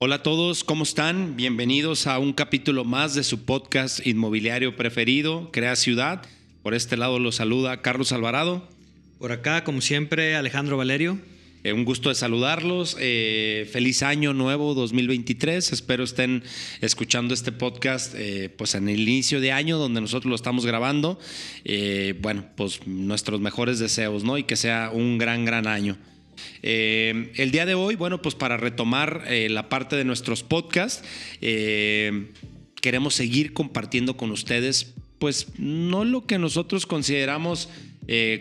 Hola a todos, ¿cómo están? Bienvenidos a un capítulo más de su podcast inmobiliario preferido, Crea Ciudad. Por este lado los saluda Carlos Alvarado. Por acá, como siempre, Alejandro Valerio. Eh, un gusto de saludarlos. Eh, feliz año nuevo 2023. Espero estén escuchando este podcast eh, pues en el inicio de año donde nosotros lo estamos grabando. bueno, pues nuestros mejores deseos, ¿no? Y que sea un gran, gran año. El día de hoy, bueno, pues para retomar la parte de nuestros podcasts, queremos seguir compartiendo con ustedes, pues no lo que nosotros consideramos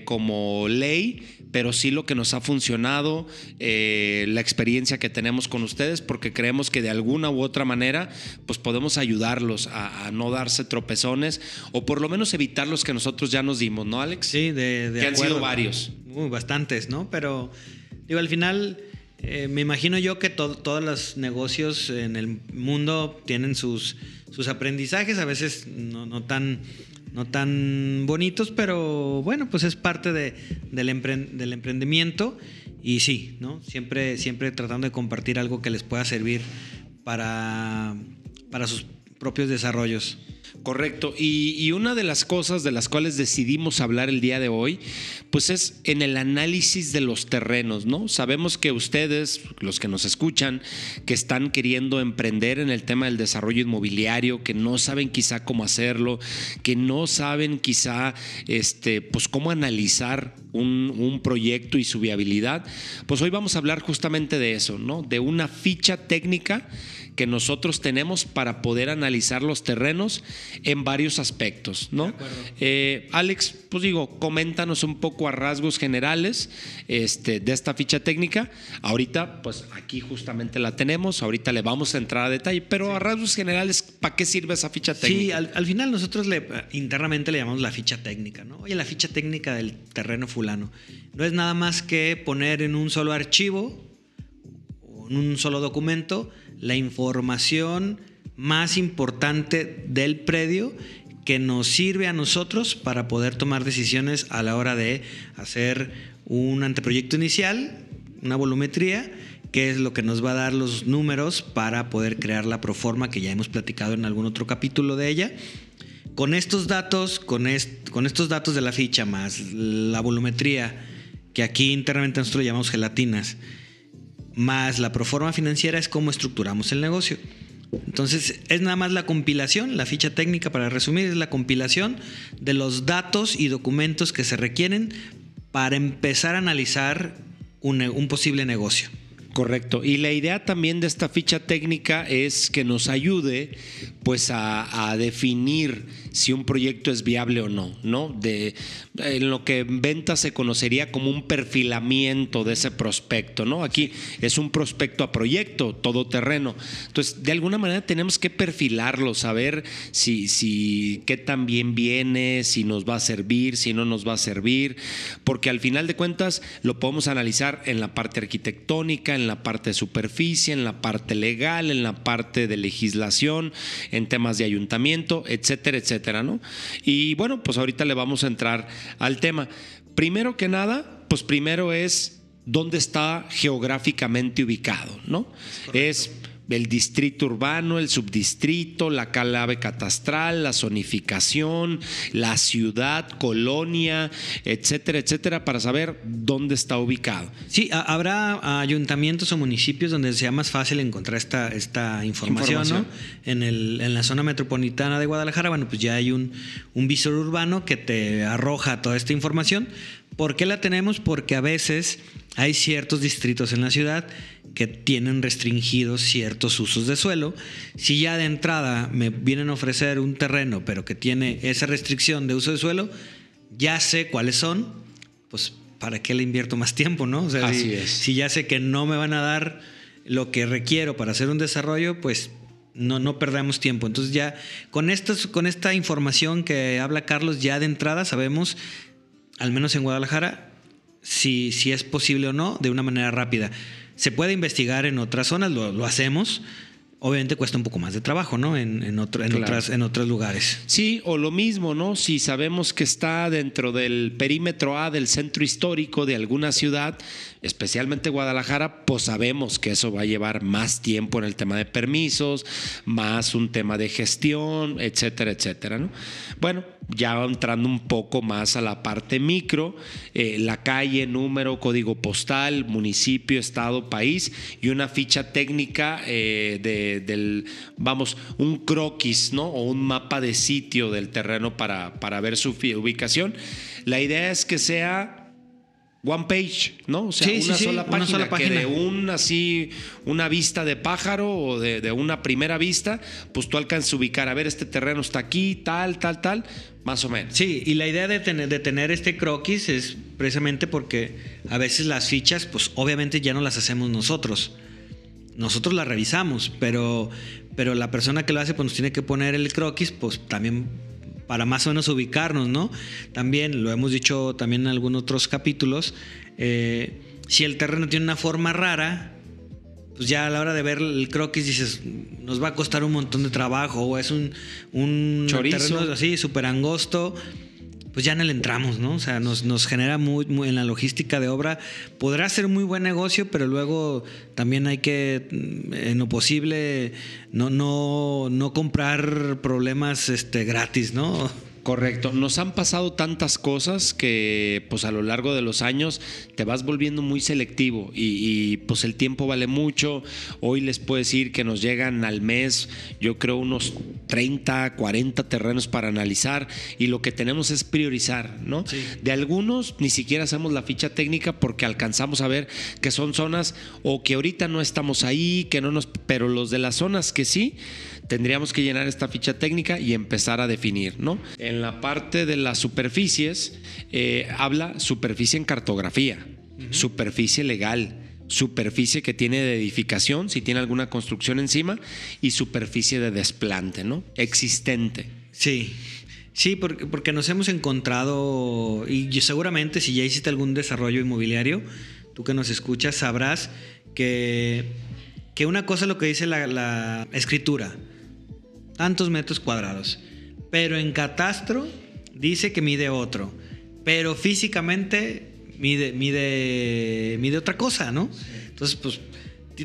como ley, pero sí lo que nos ha funcionado, eh, la experiencia que tenemos con ustedes, porque creemos que de alguna u otra manera, pues podemos ayudarlos a, no darse tropezones o por lo menos evitar los que nosotros ya nos dimos, ¿no, Alex? Sí, de, que han sido varios. bastantes, ¿no? Pero digo, al final... Eh, me imagino yo que todos los negocios en el mundo tienen sus, sus aprendizajes, a veces no, no tan no tan bonitos, pero bueno, pues es parte de, del, emprendimiento y sí, ¿no? Siempre, siempre tratando de compartir algo que les pueda servir para, para sus propios desarrollos. Correcto. Y, una de las cosas de las cuales decidimos hablar el día de hoy, pues es en el análisis de los terrenos, ¿no? Sabemos que ustedes, los que nos escuchan, que están queriendo emprender en el tema del desarrollo inmobiliario, que no saben quizá cómo hacerlo, que no saben quizá, este, pues cómo analizar un, un proyecto y su viabilidad, pues hoy vamos a hablar justamente de eso, ¿no? De una ficha técnica que nosotros tenemos para poder analizar los terrenos en varios aspectos, ¿no? Eh, Alex, pues digo, coméntanos un poco a rasgos generales este, de esta ficha técnica. Ahorita, pues aquí justamente la tenemos, ahorita le vamos a entrar a detalle, pero a rasgos generales, ¿para qué sirve esa ficha técnica? Sí, al, final nosotros le, internamente le llamamos la ficha técnica, ¿no? Oye, la ficha técnica del terreno fulano. No es nada más que poner en un solo archivo en un solo documento la información más importante del predio que nos sirve a nosotros para poder tomar decisiones a la hora de hacer un anteproyecto inicial, una volumetría, que es lo que nos va a dar los números para poder crear la proforma que ya hemos platicado en algún otro capítulo de ella. Con estos datos, con, estos datos de la ficha más la volumetría, que aquí internamente nosotros llamamos gelatinas, más la proforma financiera es cómo estructuramos el negocio. Entonces, es nada más la compilación, la ficha técnica para resumir, es la compilación de los datos y documentos que se requieren para empezar a analizar un, posible negocio. Correcto. Y la idea también de esta ficha técnica es que nos ayude pues a, definir si un proyecto es viable o no, ¿no? De, en lo que en venta se conocería como un perfilamiento de ese prospecto, ¿no? Aquí es un prospecto a proyecto, todo terreno. Entonces, de alguna manera tenemos que perfilarlo, saber si, si qué tan bien viene, si nos va a servir, si no nos va a servir, porque al final de cuentas lo podemos analizar en la parte arquitectónica, en la parte de superficie, en la parte legal, en la parte de legislación, en temas de ayuntamiento, etcétera, etcétera, ¿no? Y bueno, pues ahorita le vamos a entrar al tema. Primero que nada, pues primero es dónde está geográficamente ubicado, ¿no? Es el distrito urbano, el subdistrito, la clave catastral, la zonificación, la ciudad, colonia, etcétera, etcétera, para saber dónde está ubicado. Sí, habrá ayuntamientos o municipios donde sea más fácil encontrar esta, esta información, ¿no? En, el, en la zona metropolitana de Guadalajara, bueno, pues ya hay un, un visor urbano que te arroja toda esta información. ¿Por qué la tenemos? Porque a veces hay ciertos distritos en la ciudad que tienen restringidos ciertos usos de suelo. Si ya de entrada me vienen a ofrecer un terreno, pero que tiene esa restricción de uso de suelo, ya sé cuáles son, pues ¿para qué le invierto más tiempo, no? O sea, si, si, ya sé que no me van a dar lo que requiero para hacer un desarrollo, pues no, no perdamos tiempo. Entonces ya con, estos, con esta información que habla Carlos, ya de entrada sabemos, al menos en Guadalajara, si, si es posible o no, de una manera rápida. Se puede investigar en otras zonas, lo, hacemos. Obviamente cuesta un poco más de trabajo, ¿no? En, en, otras, en otros lugares. Sí, o lo mismo, ¿no? Si sabemos que está dentro del perímetro A del centro histórico de alguna ciudad, especialmente Guadalajara, pues sabemos que eso va a llevar más tiempo en el tema de permisos, más un tema de gestión, etcétera, etcétera. ¿no? Bueno, ya entrando un poco más a la parte micro, eh, la calle, número, código postal, municipio, estado, país y una ficha técnica eh, de, del, vamos, un croquis, ¿no? O un mapa de sitio del terreno para, para ver su ubicación. La idea es que sea one page, ¿no? O sea, una, sola página, que de un así, una vista de pájaro o de, una primera vista, pues tú alcanzas a ubicar, a ver, este terreno está aquí, tal, tal, tal, más o menos. Sí, y la idea de tener, de tener este croquis es precisamente porque a veces las fichas, pues obviamente ya no las hacemos nosotros. Nosotros las revisamos, pero, pero la persona que lo hace, pues nos tiene que poner el croquis, pues también para más o menos ubicarnos, ¿no? También, lo hemos dicho también en algunos otros capítulos, eh, si el terreno tiene una forma rara, pues ya a la hora de ver el croquis dices, nos va a costar un montón de trabajo, o es un, un terreno así súper angosto, pues ya no le entramos, ¿no? O sea, nos, nos genera muy, en la logística de obra, podrá ser muy buen negocio, pero luego también hay que, mm, en lo posible, no, no, no comprar problemas este, gratis, ¿no? Correcto. Nos han pasado tantas cosas que pues a lo largo de los años te vas volviendo muy selectivo y, pues el tiempo vale mucho. Hoy les puedo decir que nos llegan al mes yo creo unos 30, 40 terrenos para analizar y lo que tenemos es priorizar, ¿no? De algunos ni siquiera hacemos la ficha técnica porque alcanzamos a ver que son zonas o que ahorita no estamos ahí, que no nos... Pero los de las zonas que sí tendríamos que llenar esta ficha técnica y empezar a definir, ¿no? En la parte de las superficies, eh, habla superficie en cartografía, superficie legal, superficie que tiene de edificación, si tiene alguna construcción encima, y superficie de desplante, ¿no? Existente. Sí. Sí, porque, porque nos hemos encontrado, y seguramente si ya hiciste algún desarrollo inmobiliario, tú que nos escuchas sabrás que, que una cosa es lo que dice la escritura, tantos metros cuadrados. Pero en catastro dice que mide otro. Pero físicamente mide, mide, mide otra cosa, ¿no? Entonces, pues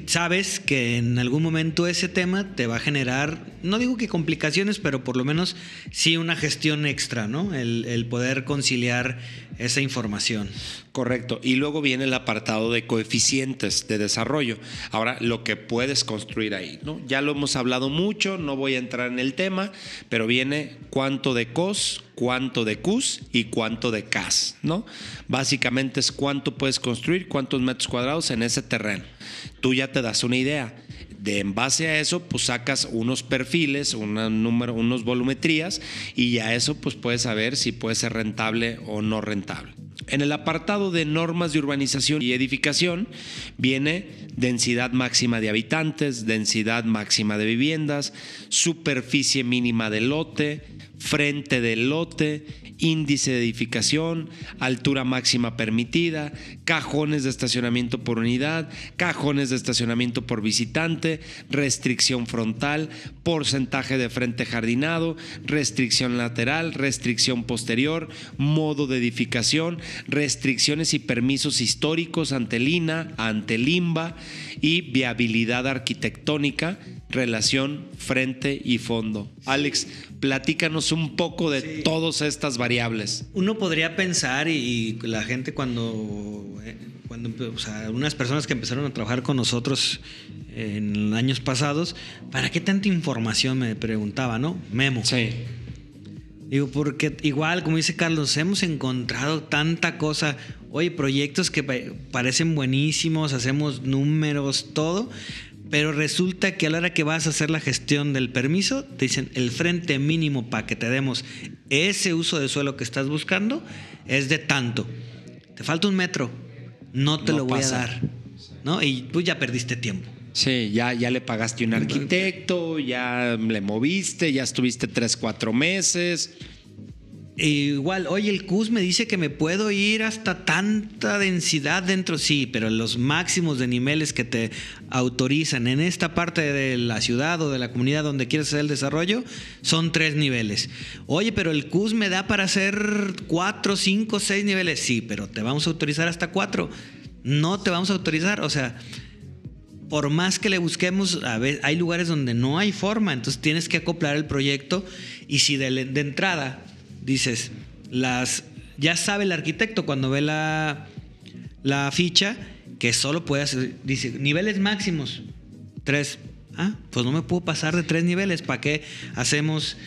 sabes que en algún momento ese tema te va a generar, no digo que complicaciones, pero por lo menos sí una gestión extra, ¿no? El, el poder conciliar esa información. Correcto. Y luego viene el apartado de coeficientes de desarrollo. Ahora, lo que puedes construir ahí, ¿no? Ya lo hemos hablado mucho, no voy a entrar en el tema, pero viene cuánto de COS, cuánto de CUS y cuánto de CAS, ¿no? Básicamente es cuánto puedes construir, cuántos metros cuadrados en ese terreno. Tú ya te das una idea de en base a eso, pues sacas unos perfiles, unos volumetrías y ya eso pues puedes saber si puede ser rentable o no rentable. En el apartado de normas de urbanización y edificación viene densidad máxima de habitantes, densidad máxima de viviendas, superficie mínima del lote, frente del lote, índice de edificación, altura máxima permitida, cajones de estacionamiento por unidad, cajones de estacionamiento por visitante, restricción frontal, porcentaje de frente jardinado, restricción lateral, restricción posterior, modo de edificación, restricciones y permisos históricos ante Lina, ante Limba y viabilidad arquitectónica, relación frente y fondo. Alex, platícanos un poco de todas estas variables. Uno podría pensar, y, la gente cuando, eh, cuando o sea, unas personas que empezaron a trabajar con nosotros en años pasados, ¿para qué tanta información? Me preguntaba, ¿no? Memo. Sí. Digo, porque igual, como dice Carlos, hemos encontrado tanta cosa. Oye, proyectos que parecen buenísimos, hacemos números, todo, pero resulta que a la hora que vas a hacer la gestión del permiso, te dicen el frente mínimo para que te demos ese uso de suelo que estás buscando es de tanto. Te falta un metro, no te lo voy a dar. ¿no? Y pues ya perdiste tiempo. Sí, ya, ya le pagaste un arquitecto, ya le moviste, ya estuviste tres, cuatro meses. Igual, oye, el CUS me dice que me puedo ir hasta tanta densidad dentro, sí, pero los máximos de niveles que te autorizan en esta parte de la ciudad o de la comunidad donde quieres hacer el desarrollo son tres niveles. Oye, pero el CUS me da para hacer cuatro, cinco, seis niveles, sí, pero te vamos a autorizar hasta cuatro. no te vamos a autorizar. O sea, por más que le busquemos, a ver, hay lugares donde no hay forma, entonces tienes que acoplar el proyecto y si de, de entrada dices, las, ya sabe el arquitecto cuando ve la, la ficha que solo puede hacer, dice, niveles máximos, tres. Ah, pues no me puedo pasar de tres niveles. ¿Para qué hacemos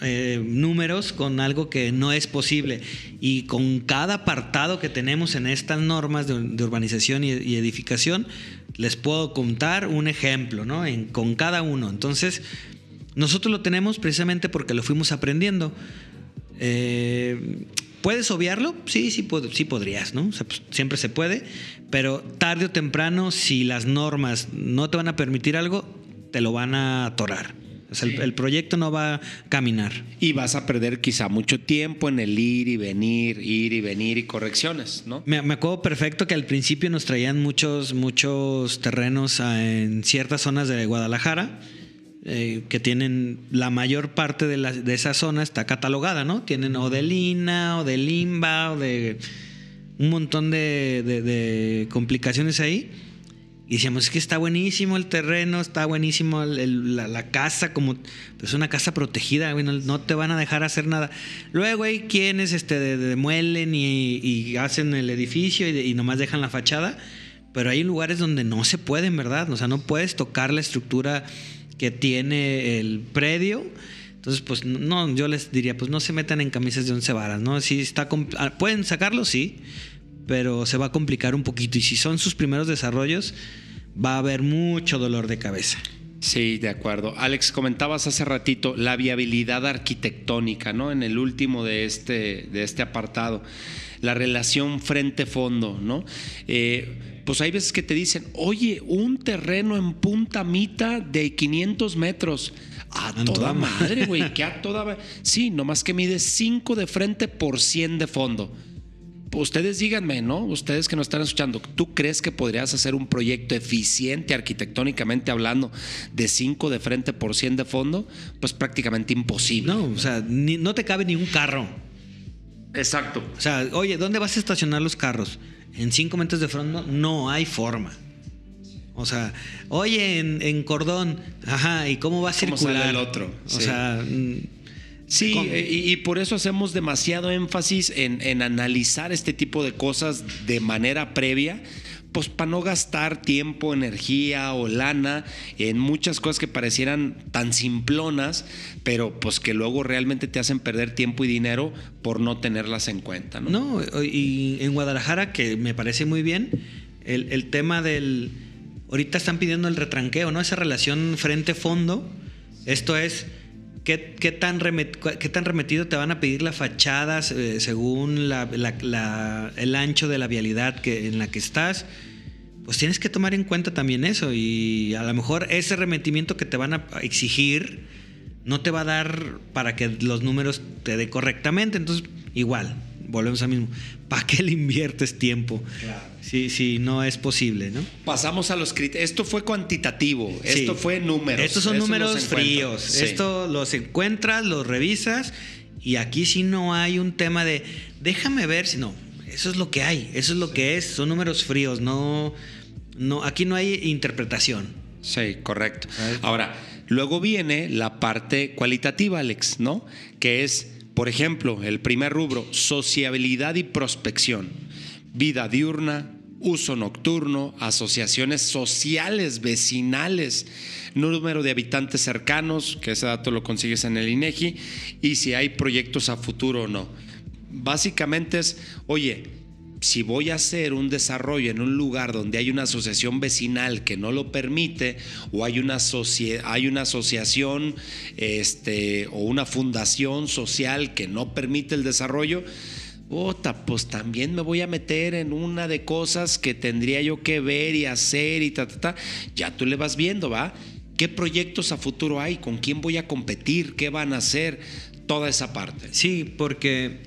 eh, números con algo que no es posible? Y con cada apartado que tenemos en estas normas de, urbanización y, edificación, les puedo contar un ejemplo, ¿no? En, con cada uno. Entonces, nosotros lo tenemos precisamente porque lo fuimos aprendiendo. Eh, ¿Puedes obviarlo? Sí, sí, sí podrías, ¿no? Pues, siempre se puede, pero tarde o temprano, si las normas no te van a permitir algo, te lo van a atorar. O sea, el, proyecto no va a caminar. Y vas a perder quizá mucho tiempo en el ir y venir, ir y venir y correcciones, ¿no? Me, me acuerdo perfecto que al principio nos traían muchos, muchos terrenos en ciertas zonas de Guadalajara eh, que tienen la mayor parte de, la, de, esa zona está catalogada, ¿no? Tienen o de lina, o de limba, o de un montón de, de, complicaciones ahí. Y decíamos, es que está buenísimo el terreno, está buenísimo la, casa, como es una casa protegida, no, te van a dejar hacer nada. Luego hay quienes este, demuelen y, y, hacen el edificio y, y nomás dejan la fachada, pero hay lugares donde no se pueden, ¿verdad? O sea, no puedes tocar la estructura que tiene el predio. Entonces, pues no, yo les diría, pues no se metan en camisas de once varas, ¿no? Si está ah, pueden sacarlo, sí, pero se va a complicar un poquito. Y si son sus primeros desarrollos, va a haber mucho dolor de cabeza. Sí, de acuerdo. Alex, comentabas hace ratito la viabilidad arquitectónica, ¿no? En el último de este, de este apartado, la relación frente-fondo, ¿no? Eh, pues hay veces que te dicen, oye, un terreno en Punta Mita de 500 metros. A toda madre, güey, que a toda. Sí, nomás que mide 5 de frente por 100 de fondo. Ustedes díganme, ¿no? Ustedes que nos están escuchando, ¿tú crees que podrías hacer un proyecto eficiente arquitectónicamente hablando de 5 de frente por 100 de fondo? Pues prácticamente imposible. No, o sea, no te cabe ni un carro. Exacto. O sea, oye, ¿dónde vas a estacionar los carros? En 5 metros de fondo no hay forma. O sea, oye, en, cordón, ajá, ¿y cómo va a circular? el otro? O sea. Mm, sí, y, por eso hacemos demasiado énfasis en, en analizar este tipo de cosas de manera previa pues para no gastar tiempo, energía o lana en muchas cosas que parecieran tan simplonas, pero pues que luego realmente te hacen perder tiempo y dinero por no tenerlas en cuenta. No, no y en Guadalajara, que me parece muy bien, el, tema del... Ahorita están pidiendo el retranqueo, ¿no? Esa relación frente-fondo. Esto es... ¿Qué, tan ¿Qué tan remetido te van a pedir las fachadas eh, según el ancho de la vialidad que, en la que estás? Pues tienes que tomar en cuenta también eso y a lo mejor ese remetimiento que te van a exigir no te va a dar para que los números te dé correctamente. Entonces, igual, volvemos a mismo. ¿Para qué le inviertes tiempo? Si, no es posible, ¿no? Pasamos a los criterios. Esto fue cuantitativo, esto fue números. Estos son números fríos. Esto los encuentras, los revisas y aquí sí no hay un tema de déjame ver si no. Eso es lo que hay, eso es lo que es, son números fríos, no, no, aquí no hay interpretación. Sí, correcto. Ahora, luego viene la parte cualitativa, Alex, ¿no? Que es, por ejemplo, el primer rubro, sociabilidad y prospección, vida diurna, uso nocturno, asociaciones sociales, vecinales, número de habitantes cercanos, que ese dato lo consigues en el INEGI, y si hay proyectos a futuro o no. Básicamente es, oye, si voy a hacer un desarrollo en un lugar donde hay una asociación vecinal que no lo permite, o hay una, hay una asociación este, o una fundación social que no permite el desarrollo, pues también me voy a meter en una de cosas que tendría yo que ver y hacer y ta, ta, ta. Ya tú le vas viendo, ¿va? ¿Qué proyectos a futuro hay? ¿Con quién voy a competir? ¿Qué van a hacer? Toda esa parte. Sí, porque,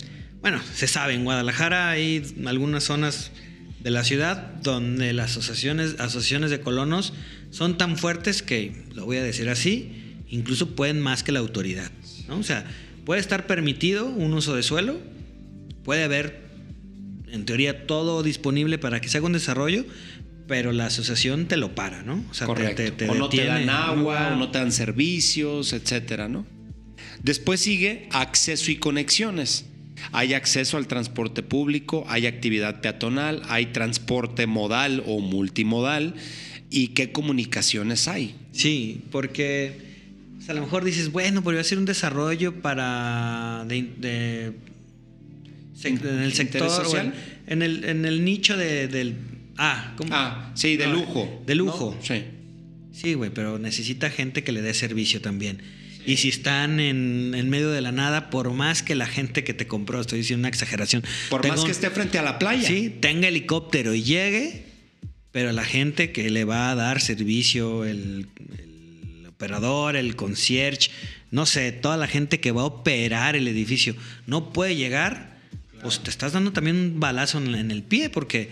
bueno, se sabe, en Guadalajara hay algunas zonas de la ciudad donde las asociaciones, asociaciones de colonos son tan fuertes que, lo voy a decir así, incluso pueden más que la autoridad. ¿no? O sea, puede estar permitido un uso de suelo, puede haber en teoría todo disponible para que se haga un desarrollo, pero la asociación te lo para, ¿no? O sea, o no te dan agua, o no te dan servicios, etcétera, ¿no? Después sigue acceso y conexiones. Hay acceso al transporte público, hay actividad peatonal, hay transporte modal o multimodal y qué comunicaciones hay. Sí, porque a lo mejor dices, bueno, podría ser un desarrollo para de, en el sector social, en, el, en el nicho de, del ah, ¿cómo? ah, sí, de lujo, de lujo, sí, sí, güey, pero necesita gente que le dé servicio también. Y si están en, en, medio de la nada, por más que la gente que te compró, estoy diciendo una exageración. Por más que esté frente a la playa. Sí, tenga helicóptero y llegue, pero la gente que le va a dar servicio, el, el operador, el concierge, no sé, toda la gente que va a operar el edificio, no puede llegar, pues te estás dando también un balazo en, en el pie, porque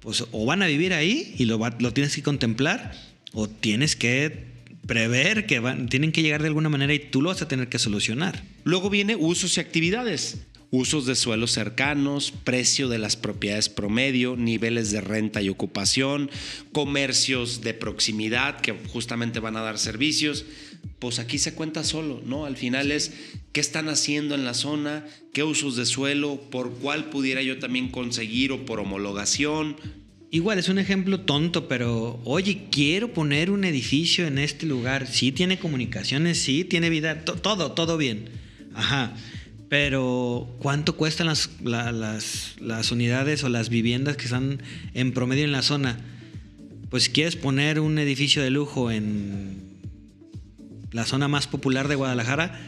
pues o van a vivir ahí y lo, lo tienes que contemplar, o tienes que prever que van, tienen que llegar de alguna manera y tú lo vas a tener que solucionar. Luego viene usos y actividades. Usos de suelos cercanos, precio de las propiedades promedio, niveles de renta y ocupación, comercios de proximidad que justamente van a dar servicios. Pues aquí se cuenta solo, ¿no? Al final es qué están haciendo en la zona, qué usos de suelo, por cuál pudiera yo también conseguir o por homologación, Igual es un ejemplo tonto, pero oye, quiero poner un edificio en este lugar. Sí tiene comunicaciones, sí tiene vida, todo, todo bien. Ajá. Pero ¿cuánto cuestan las, las, unidades o las viviendas que están en promedio en la zona? Pues si quieres poner un edificio de lujo en la zona más popular de Guadalajara,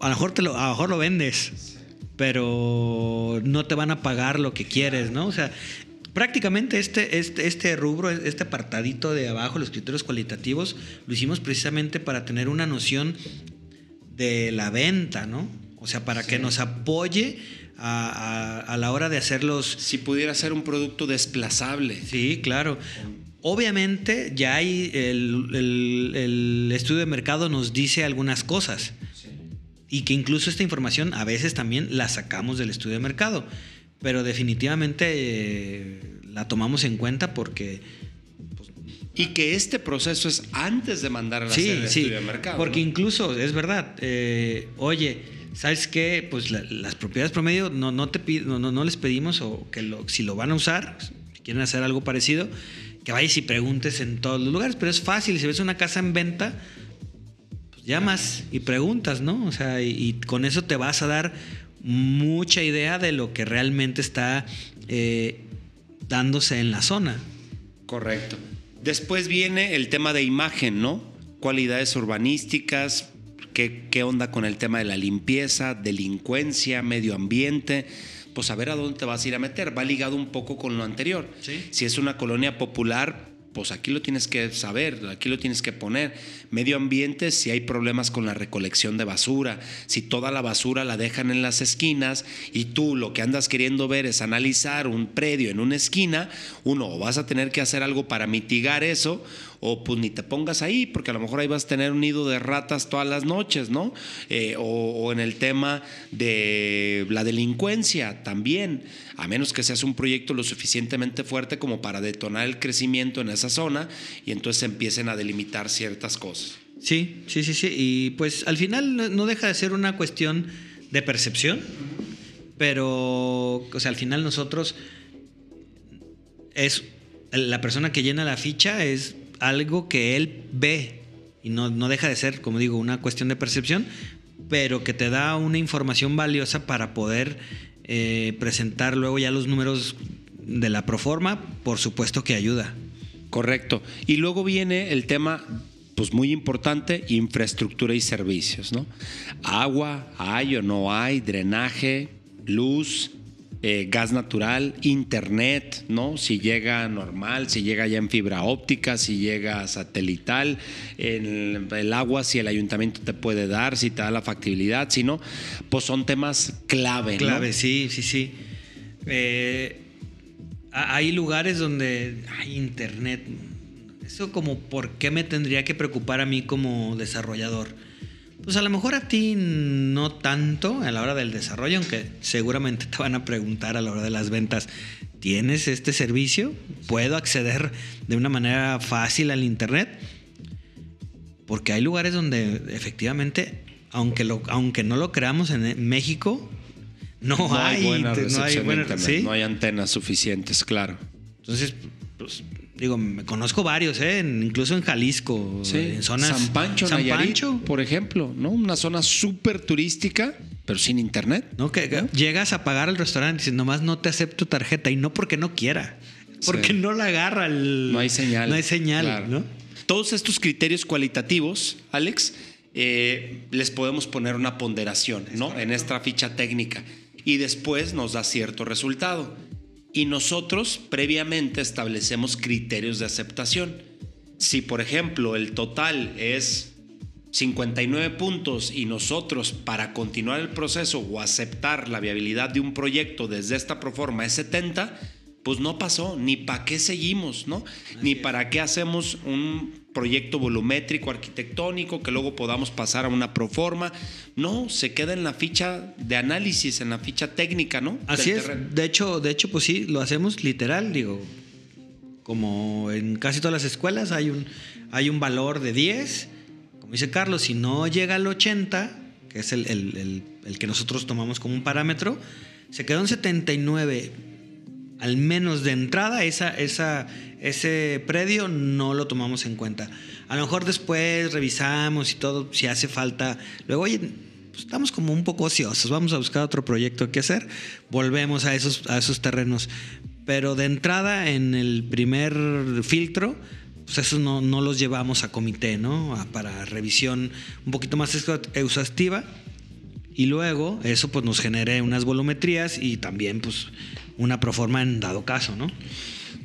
a lo mejor, te lo, a lo, mejor lo vendes pero no te van a pagar lo que quieres, ¿no? O sea, Prácticamente este, este, este rubro, este apartadito de abajo, los criterios cualitativos, lo hicimos precisamente para tener una noción de la venta, ¿no? O sea, para que nos apoye a, la hora de hacerlos. Si pudiera ser un producto desplazable. Sí, claro. Obviamente ya hay el, el estudio de mercado nos dice algunas cosas. Y que incluso esta información a veces también la sacamos del estudio de mercado pero definitivamente eh, la tomamos en cuenta porque... Pues, y que este proceso es antes de mandar a la sí, el estudio de mercado. Porque incluso, es verdad, eh, oye, ¿sabes qué? Pues las propiedades promedio no, no, te no, no, les pedimos o que si lo van a usar, si quieren hacer algo parecido, que vayas y preguntes en todos los lugares, pero es fácil, si ves una casa en venta, pues llamas y preguntas, ¿no? O sea, y con eso te vas a dar mucha idea de lo que realmente está eh, dándose en la zona. Correcto. Después viene el tema de imagen, ¿no? Cualidades urbanísticas, qué, qué onda con el tema de la limpieza, delincuencia, medio ambiente pues a ver a dónde te vas a ir a meter. Va ligado un poco con lo anterior. Si es una colonia popular, pues aquí lo tienes que saber, aquí lo tienes que poner. Medio ambiente, si hay problemas con la recolección de basura, si toda la basura la dejan en las esquinas y tú lo que andas queriendo ver es analizar un predio en una esquina, uno, vas a tener que hacer algo para mitigar eso o pues ni te pongas ahí, porque a lo mejor ahí vas a tener un nido de ratas todas las noches, ¿no? Eh, o, en el tema de la delincuencia también, a menos que seas un proyecto lo suficientemente fuerte como para detonar el crecimiento en esa zona y entonces empiecen a delimitar ciertas cosas. Sí, sí, sí, sí. Y pues al final no deja de ser una cuestión de percepción, pero, o sea, al final nosotros es la persona que llena la ficha es algo que él ve y no, deja de ser, como digo, una cuestión de percepción, pero que te da una información valiosa para poder eh, presentar luego ya los números de la proforma, por supuesto que ayuda. Correcto. Y luego viene el tema, pues muy importante, infraestructura y servicios, ¿no? Agua, hay o no hay, drenaje, luz, eh, gas natural, internet, ¿no? Si llega normal, si llega ya en fibra óptica, si llega satelital, el, el, agua, si el ayuntamiento te puede dar, si te da la factibilidad, si no, pues son temas clave. Clave, sí, sí, sí. Eh, hay lugares donde hay internet. Eso como, ¿por qué me tendría que preocupar a mí como desarrollador? Pues a lo mejor a ti no tanto a la hora del desarrollo, aunque seguramente te van a preguntar a la hora de las ventas, ¿tienes este servicio? ¿Puedo acceder de una manera fácil al Internet? Porque hay lugares donde efectivamente, aunque, lo, aunque no lo creamos en México, no, hay, buena no hay buena- buena- ¿sí? no hay antenas suficientes, claro. Entonces, pues, digo, me conozco varios, ¿eh? Incluso en Jalisco, en zonas... San Pancho, San Nayarit, Pancho, por ejemplo, ¿no? Una zona súper turística, pero sin internet. ¿no? Que, que llegas a pagar al restaurante y dices, nomás no te acepto tarjeta y no porque no quiera, porque Sí. no la agarra el... No hay señal. No hay señal, Claro. ¿no? Todos estos criterios cualitativos, Alex, eh, les podemos poner una ponderación, ¿no? En esta ficha técnica. Y después nos da cierto resultado. Y nosotros previamente establecemos criterios de aceptación. Si, por ejemplo, el total es 59 puntos y nosotros para continuar el proceso o aceptar la viabilidad de un proyecto desde esta proforma es 70, pues no pasó, ni para qué seguimos, ¿no? ni para qué hacemos un proyecto volumétrico arquitectónico que luego podamos pasar a una proforma. No, se queda en la ficha de análisis, en la ficha técnica, ¿no? Así Del es. terreno. De hecho, de hecho, pues sí, lo hacemos literal, digo. Como en casi todas las escuelas hay un, hay un valor de 10. Como dice Carlos, si no llega al 80, que es el, el- el- el que nosotros tomamos como un parámetro, se quedó en 79. Al menos de entrada, esa, ese predio no lo tomamos en cuenta. A lo mejor después revisamos y todo, si hace falta. Luego, oye, pues estamos como un poco ociosos, vamos a buscar otro proyecto que hacer, volvemos a esos, a esos terrenos. Pero de entrada, en el primer filtro, pues esos no, no los llevamos a comité, ¿no? Para revisión un poquito más exhaustiva. Y luego eso pues nos genere unas volumetrías y también pues una proforma en dado caso, ¿no?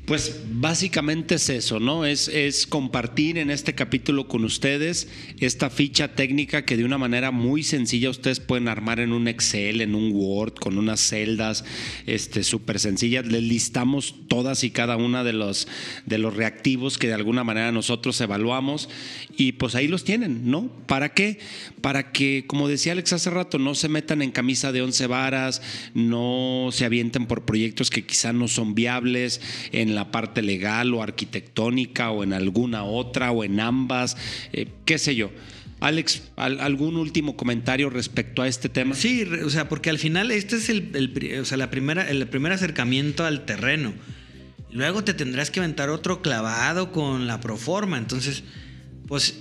Pues básicamente es eso, ¿no? Es, compartir en este capítulo con ustedes esta ficha técnica que de una manera muy sencilla ustedes pueden armar en un Excel, en un Word, con unas celdas este, súper sencillas. Les listamos todas y cada una de los, de los reactivos que de alguna manera nosotros evaluamos y pues ahí los tienen, ¿no? ¿Para qué? Para que, como decía Alex hace rato, no se metan en camisa de once varas, no se avienten por proyectos que quizá no son viables en la parte legal o arquitectónica o en alguna otra o en ambas, eh, qué sé yo. Alex, ¿al- ¿algún último comentario respecto a este tema? Sí, o sea, porque al final este es el, el o sea, la primera, el primer acercamiento al terreno. Luego te tendrás que aventar otro clavado con la proforma. Entonces, pues,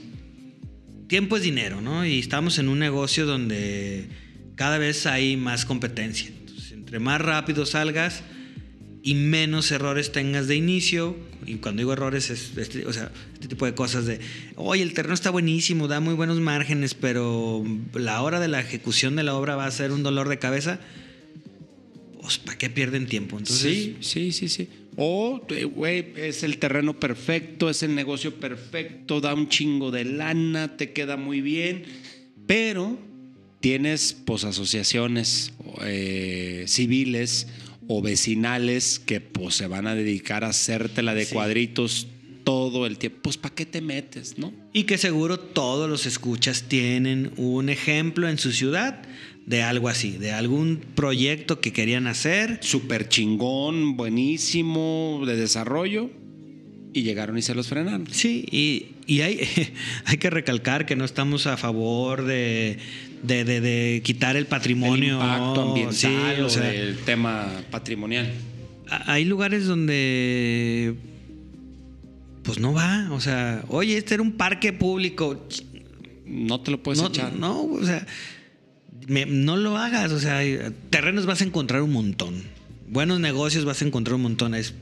tiempo es dinero, ¿no? Y estamos en un negocio donde cada vez hay más competencia. Entonces, entre más rápido salgas y menos errores tengas de inicio, y cuando digo errores es este, o sea, este tipo de cosas de, oye, el terreno está buenísimo, da muy buenos márgenes, pero la hora de la ejecución de la obra va a ser un dolor de cabeza, pues ¿para qué pierden tiempo? Entonces, sí, sí, sí, sí. O, eh, güey, es el terreno perfecto, es el negocio perfecto, da un chingo de lana, te queda muy bien, pero tienes pues asociaciones eh, civiles o vecinales que pues se van a dedicar a hacértela de Sí. cuadritos todo el tiempo. Pues ¿para qué te metes, no? Y que seguro todos los escuchas tienen un ejemplo en su ciudad de algo así, de algún proyecto que querían hacer. Súper chingón, buenísimo, de desarrollo, y llegaron y se los frenaron. Sí, y, y hay, hay que recalcar que no estamos a favor de, de, de- de quitar el patrimonio. el impacto ambiental Sí, o o sea, del tema patrimonial. hay lugares donde pues no va, o sea, oye, este era un parque público. No te lo puedes no, echar. no, o sea, me- no lo hagas, o sea, terrenos vas a encontrar un montón. Buenos negocios vas a encontrar un montón. Es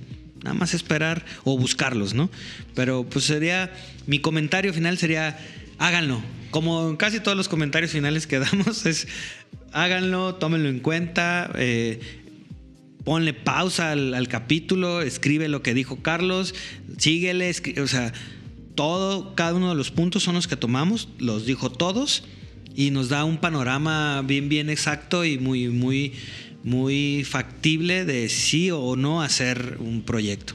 nada más esperar o buscarlos, ¿no? Pero pues sería, mi comentario final sería, háganlo. Como casi todos los comentarios finales que damos, es háganlo, tómenlo en cuenta. eh, ponle pausa al, capítulo, escribe lo que dijo Carlos, síguele, o sea, todo, cada uno de los puntos son los que tomamos, los dijo todos y nos da un panorama bien, bien exacto y muy, muy, muy factible de sí o no hacer un proyecto.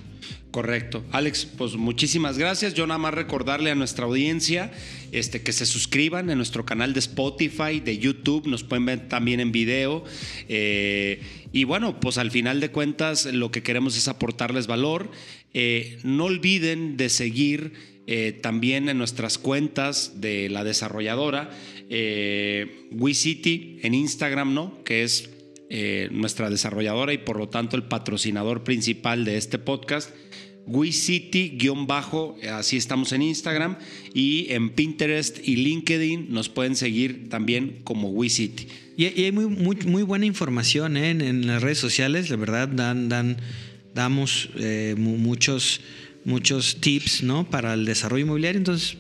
Correcto. Alex, pues muchísimas gracias. Yo nada más recordarle a nuestra audiencia este, que se suscriban en nuestro canal de Spotify, de YouTube, nos pueden ver también en video. Eh, y bueno, pues al final de cuentas lo que queremos es aportarles valor. Eh, no olviden de seguir eh, también en nuestras cuentas de la desarrolladora, WeCity en Instagram, ¿no? Que es nuestra desarrolladora y por lo tanto el patrocinador principal de este podcast. WeCity-bajo, así estamos en Instagram y en Pinterest y LinkedIn nos pueden seguir también como WeCity. Y, hay muy, muy, buena información ¿eh? en, las redes sociales, de verdad dan, dan, damos eh, muchos, muchos tips ¿no? para el desarrollo inmobiliario, entonces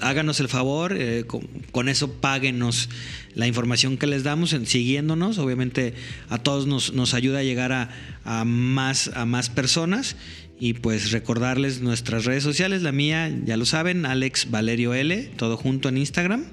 háganos el favor, eh, con, eso páguenos la información que les damos, en, siguiéndonos. Obviamente a todos nos, nos ayuda a llegar a, más, a más personas. Y pues recordarles nuestras redes sociales, la mía, ya lo saben, Alex Valerio L, todo junto en Instagram.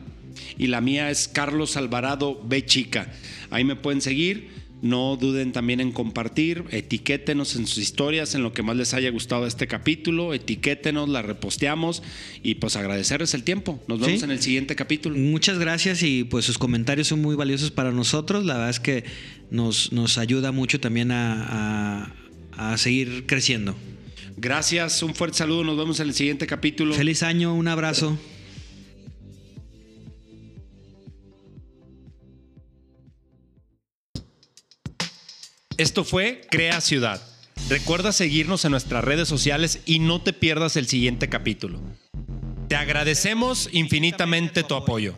Y la mía es Carlos Alvarado B Chica. Ahí me pueden seguir. No duden también en compartir, etiquétenos en sus historias, en lo que más les haya gustado este capítulo, etiquétenos, la reposteamos y pues agradecerles el tiempo. Nos vemos en el siguiente capítulo. Muchas gracias y pues sus comentarios son muy valiosos para nosotros. La verdad es que nos, nos ayuda mucho también a, a seguir creciendo. Gracias, un fuerte saludo, nos vemos en el siguiente capítulo. Feliz año, un abrazo. Esto fue Crea Ciudad. Recuerda seguirnos en nuestras redes sociales y no te pierdas el siguiente capítulo. Te agradecemos infinitamente tu apoyo.